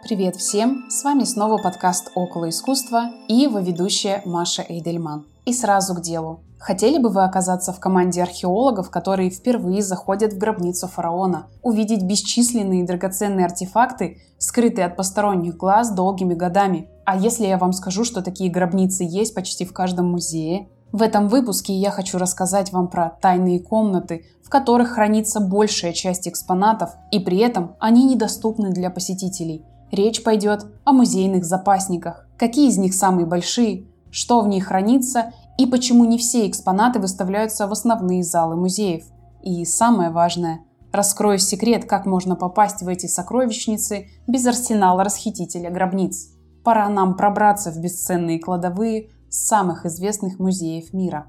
Привет всем! С вами снова подкаст «Около искусства» и его ведущая Маша Эйдельман. И сразу к делу. Хотели бы вы оказаться в команде археологов, которые впервые заходят в гробницу фараона, увидеть бесчисленные драгоценные артефакты, скрытые от посторонних глаз долгими годами? А если я вам скажу, что такие гробницы есть почти в каждом музее? В этом выпуске я хочу рассказать вам про тайные комнаты, в которых хранится большая часть экспонатов, и при этом они недоступны для посетителей – Речь пойдет о музейных запасниках. Какие из них самые большие, что в них хранится и почему не все экспонаты выставляются в основные залы музеев. И самое важное, раскрою секрет, как можно попасть в эти сокровищницы без арсенала расхитителя гробниц. Пора нам пробраться в бесценные кладовые самых известных музеев мира.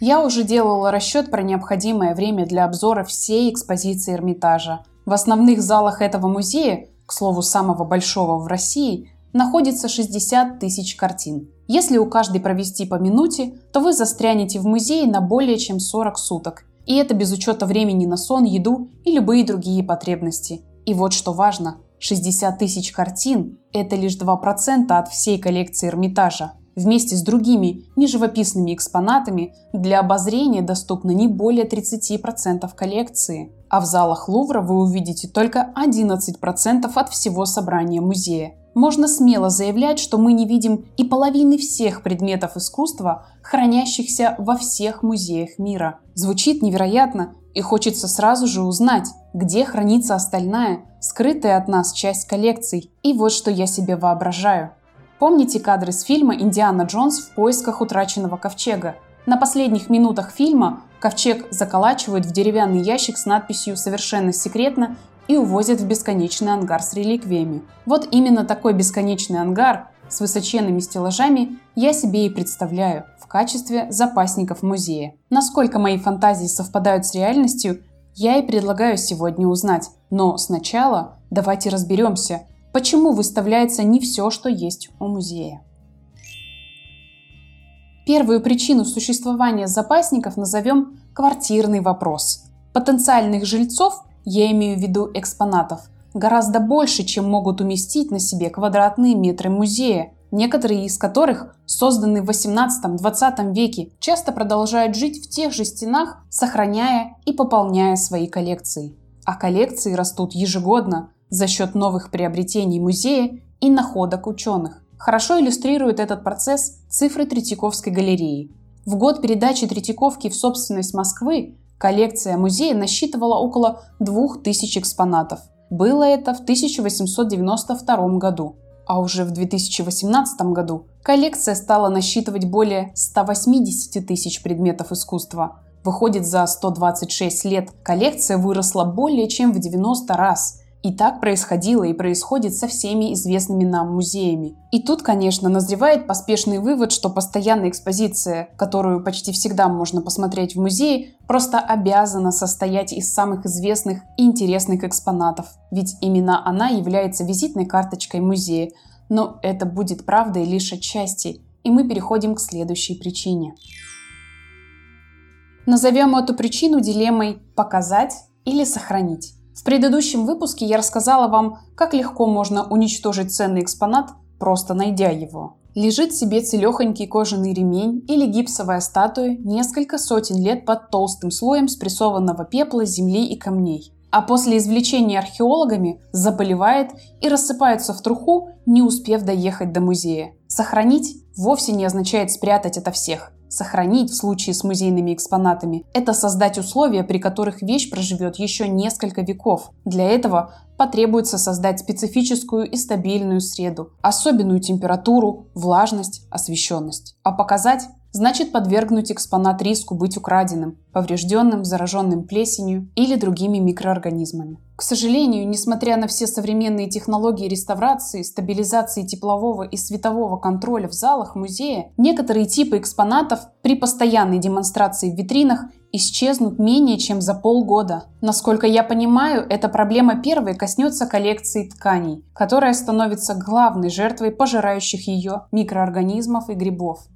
Я уже делала расчет про необходимое время для обзора всей экспозиции Эрмитажа – в основных залах этого музея, к слову, самого большого в России, находится 60 тысяч картин. Если у каждой провести по минуте, то вы застрянете в музее на более чем 40 суток. И это без учета времени на сон, еду и любые другие потребности. И вот что важно, 60 тысяч картин – это лишь 2% от всей коллекции Эрмитажа. Вместе с другими неживописными экспонатами для обозрения доступно не более 30% коллекции а в залах Лувра вы увидите только 11% от всего собрания музея. Можно смело заявлять, что мы не видим и половины всех предметов искусства, хранящихся во всех музеях мира. Звучит невероятно, и хочется сразу же узнать, где хранится остальная, скрытая от нас часть коллекций. И вот что я себе воображаю. Помните кадры с фильма «Индиана Джонс в поисках утраченного ковчега»? На последних минутах фильма ковчег заколачивают в деревянный ящик с надписью «Совершенно секретно» и увозят в бесконечный ангар с реликвиями. Вот именно такой бесконечный ангар с высоченными стеллажами я себе и представляю в качестве запасников музея. Насколько мои фантазии совпадают с реальностью, я и предлагаю сегодня узнать. Но сначала давайте разберемся, почему выставляется не все, что есть у музея. Первую причину существования запасников назовем квартирный вопрос. Потенциальных жильцов, я имею в виду экспонатов, гораздо больше, чем могут уместить на себе квадратные метры музея, некоторые из которых созданы в 18-20 веке, часто продолжают жить в тех же стенах, сохраняя и пополняя свои коллекции. А коллекции растут ежегодно за счет новых приобретений музея и находок ученых. Хорошо иллюстрирует этот процесс цифры Третьяковской галереи. В год передачи Третьяковки в собственность Москвы коллекция музея насчитывала около 2000 экспонатов. Было это в 1892 году. А уже в 2018 году коллекция стала насчитывать более 180 тысяч предметов искусства. Выходит, за 126 лет коллекция выросла более чем в 90 раз – и так происходило и происходит со всеми известными нам музеями. И тут, конечно, назревает поспешный вывод, что постоянная экспозиция, которую почти всегда можно посмотреть в музее, просто обязана состоять из самых известных и интересных экспонатов. Ведь именно она является визитной карточкой музея. Но это будет правдой лишь отчасти. И мы переходим к следующей причине. Назовем эту причину дилеммой «показать» или «сохранить». В предыдущем выпуске я рассказала вам, как легко можно уничтожить ценный экспонат, просто найдя его. Лежит себе целехонький кожаный ремень или гипсовая статуя несколько сотен лет под толстым слоем спрессованного пепла, земли и камней. А после извлечения археологами заболевает и рассыпается в труху, не успев доехать до музея. Сохранить вовсе не означает спрятать это всех. Сохранить в случае с музейными экспонатами – это создать условия, при которых вещь проживет еще несколько веков. Для этого потребуется создать специфическую и стабильную среду, особенную температуру, влажность, освещенность. А показать значит подвергнуть экспонат риску быть украденным, поврежденным, зараженным плесенью или другими микроорганизмами. К сожалению, несмотря на все современные технологии реставрации, стабилизации теплового и светового контроля в залах музея, некоторые типы экспонатов при постоянной демонстрации в витринах исчезнут менее чем за полгода. Насколько я понимаю, эта проблема первой коснется коллекции тканей, которая становится главной жертвой пожирающих ее микроорганизмов и грибов.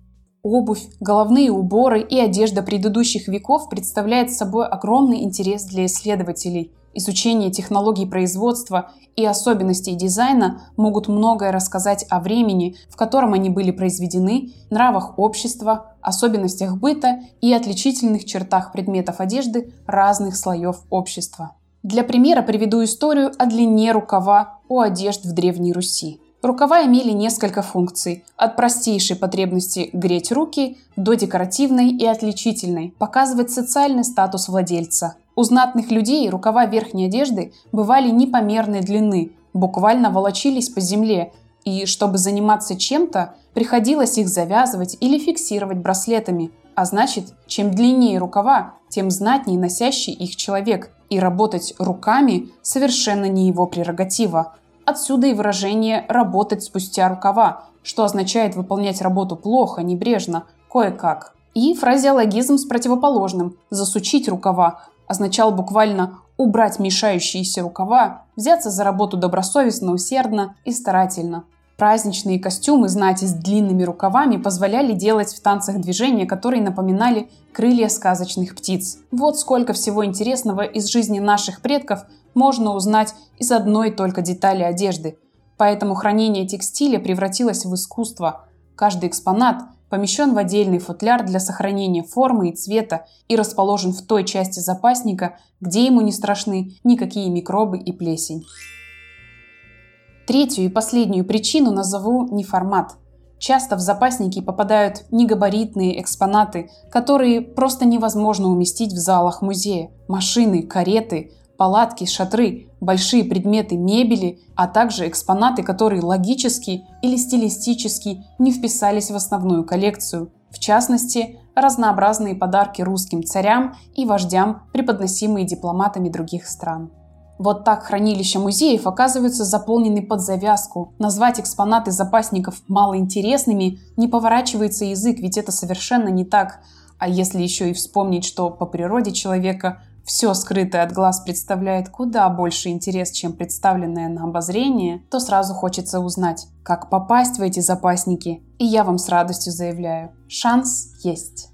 Обувь, головные уборы и одежда предыдущих веков представляют собой огромный интерес для исследователей. изучение технологий производства и особенностей дизайна могут многое рассказать о времени, в котором они были произведены, нравах общества, особенностях быта и отличительных чертах предметов одежды разных слоев общества. Для примера приведу историю о длине рукава у одежд в Древней Руси. Рукава имели несколько функций, от простейшей потребности греть руки до декоративной и отличительной, показывать социальный статус владельца. У знатных людей рукава верхней одежды бывали непомерной длины, буквально волочились по земле, и чтобы заниматься чем-то, приходилось их завязывать или фиксировать браслетами. А значит, чем длиннее рукава, тем знатнее носящий их человек, и работать руками совершенно не его прерогатива. Отсюда и выражение «работать спустя рукава», что означает выполнять работу плохо, небрежно, кое-как. И фразеологизм с противоположным «засучить рукава» означал буквально убрать мешающиеся рукава, взяться за работу добросовестно, усердно и старательно. Праздничные костюмы знати с длинными рукавами позволяли делать в танцах движения, которые напоминали крылья сказочных птиц. Вот сколько всего интересного из жизни наших предков можно узнать из одной только детали одежды. Поэтому хранение текстиля превратилось в искусство. Каждый экспонат помещен в отдельный футляр для сохранения формы и цвета и расположен в той части запасника, где ему не страшны никакие микробы и плесень. Третью и последнюю причину назову неформат. Часто в запасники попадают негабаритные экспонаты, которые просто невозможно уместить в залах музея. Машины, кареты, палатки, шатры, большие предметы мебели, а также экспонаты, которые логически или стилистически не вписались в основную коллекцию. В частности, разнообразные подарки русским царям и вождям, преподносимые дипломатами других стран. Вот так хранилища музеев оказываются заполнены под завязку. Назвать экспонаты запасников малоинтересными не поворачивается язык, ведь это совершенно не так. А если еще и вспомнить, что по природе человека все скрытое от глаз представляет куда больше интерес, чем представленное на обозрение, то сразу хочется узнать, как попасть в эти запасники. И я вам с радостью заявляю, шанс есть.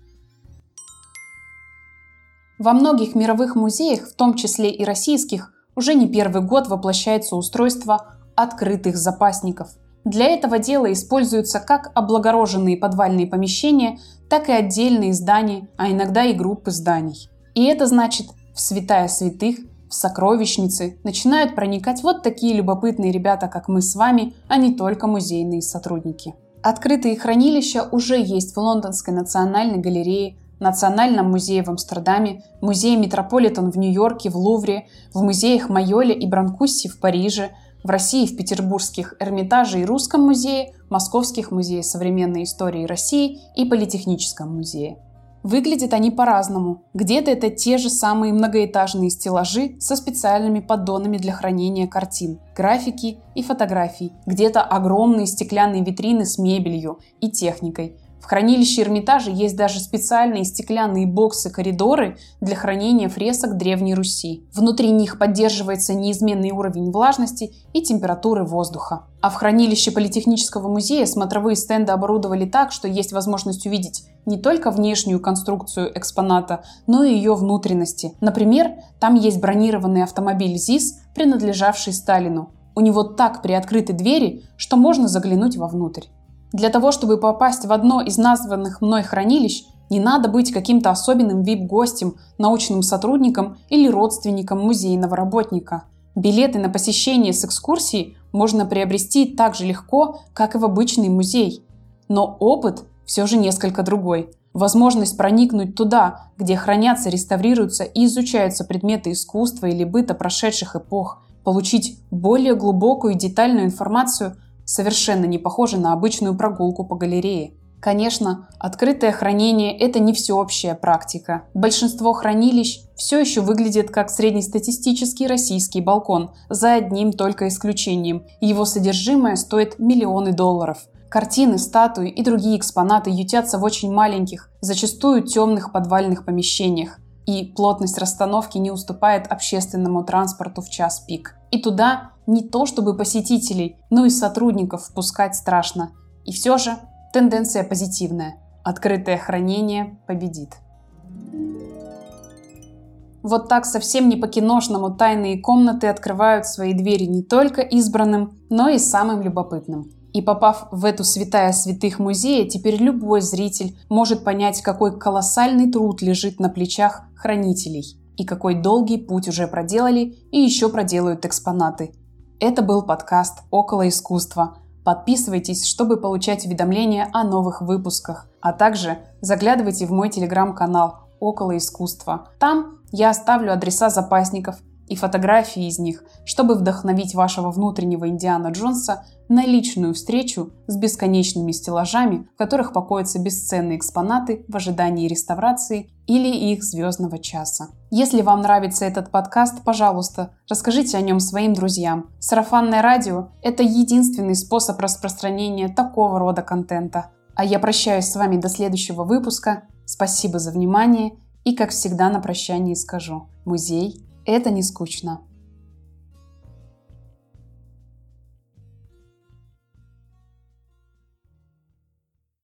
Во многих мировых музеях, в том числе и российских, уже не первый год воплощается устройство открытых запасников. Для этого дела используются как облагороженные подвальные помещения, так и отдельные здания, а иногда и группы зданий. И это значит, в святая святых, в сокровищницы начинают проникать вот такие любопытные ребята, как мы с вами, а не только музейные сотрудники. Открытые хранилища уже есть в Лондонской национальной галерее, Национальном музее в Амстердаме, Музее Метрополитен в Нью-Йорке, в Лувре, в музеях Майоле и Бранкусси в Париже, в России в Петербургских Эрмитаже и Русском музее, Московских музеях современной истории России и Политехническом музее. Выглядят они по-разному. Где-то это те же самые многоэтажные стеллажи со специальными поддонами для хранения картин, графики и фотографий. Где-то огромные стеклянные витрины с мебелью и техникой. В хранилище Эрмитажа есть даже специальные стеклянные боксы-коридоры для хранения фресок Древней Руси. Внутри них поддерживается неизменный уровень влажности и температуры воздуха. А в хранилище Политехнического музея смотровые стенды оборудовали так, что есть возможность увидеть не только внешнюю конструкцию экспоната, но и ее внутренности. Например, там есть бронированный автомобиль ЗИС, принадлежавший Сталину. У него так приоткрыты двери, что можно заглянуть вовнутрь. Для того, чтобы попасть в одно из названных мной хранилищ, не надо быть каким-то особенным вип-гостем, научным сотрудником или родственником музейного работника. Билеты на посещение с экскурсией можно приобрести так же легко, как и в обычный музей. Но опыт все же несколько другой. Возможность проникнуть туда, где хранятся, реставрируются и изучаются предметы искусства или быта прошедших эпох, получить более глубокую и детальную информацию совершенно не похоже на обычную прогулку по галерее. Конечно, открытое хранение – это не всеобщая практика. Большинство хранилищ все еще выглядит как среднестатистический российский балкон, за одним только исключением. Его содержимое стоит миллионы долларов. Картины, статуи и другие экспонаты ютятся в очень маленьких, зачастую темных подвальных помещениях и плотность расстановки не уступает общественному транспорту в час пик. И туда не то чтобы посетителей, но и сотрудников впускать страшно. И все же тенденция позитивная. Открытое хранение победит. Вот так совсем не по-киношному тайные комнаты открывают свои двери не только избранным, но и самым любопытным. И попав в эту святая святых музея, теперь любой зритель может понять, какой колоссальный труд лежит на плечах хранителей и какой долгий путь уже проделали и еще проделают экспонаты. Это был подкаст «Около искусства». Подписывайтесь, чтобы получать уведомления о новых выпусках, а также заглядывайте в мой телеграм-канал «Около искусства». Там я оставлю адреса запасников и фотографии из них, чтобы вдохновить вашего внутреннего Индиана Джонса на личную встречу с бесконечными стеллажами, в которых покоятся бесценные экспонаты в ожидании реставрации или их звездного часа. Если вам нравится этот подкаст, пожалуйста, расскажите о нем своим друзьям. Сарафанное радио – это единственный способ распространения такого рода контента. А я прощаюсь с вами до следующего выпуска. Спасибо за внимание и, как всегда, на прощание скажу. Музей – это не скучно.